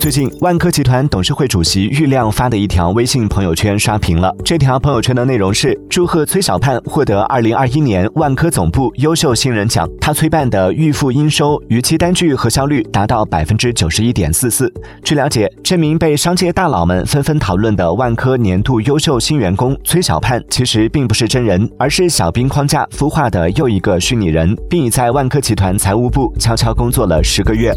最近万科集团董事会主席郁亮发的一条微信朋友圈刷屏了。这条朋友圈的内容是祝贺崔小盼获得二零二一年万科总部优秀新人奖他催办的预付应收逾期单据核销率达到百分之九十一点四四。据了解这名被商界大佬们纷纷讨论的万科年度优秀新员工崔小盼其实并不是真人而是小兵框架孵化的又一个虚拟人并已在万科集团财务部悄悄工作了十个月。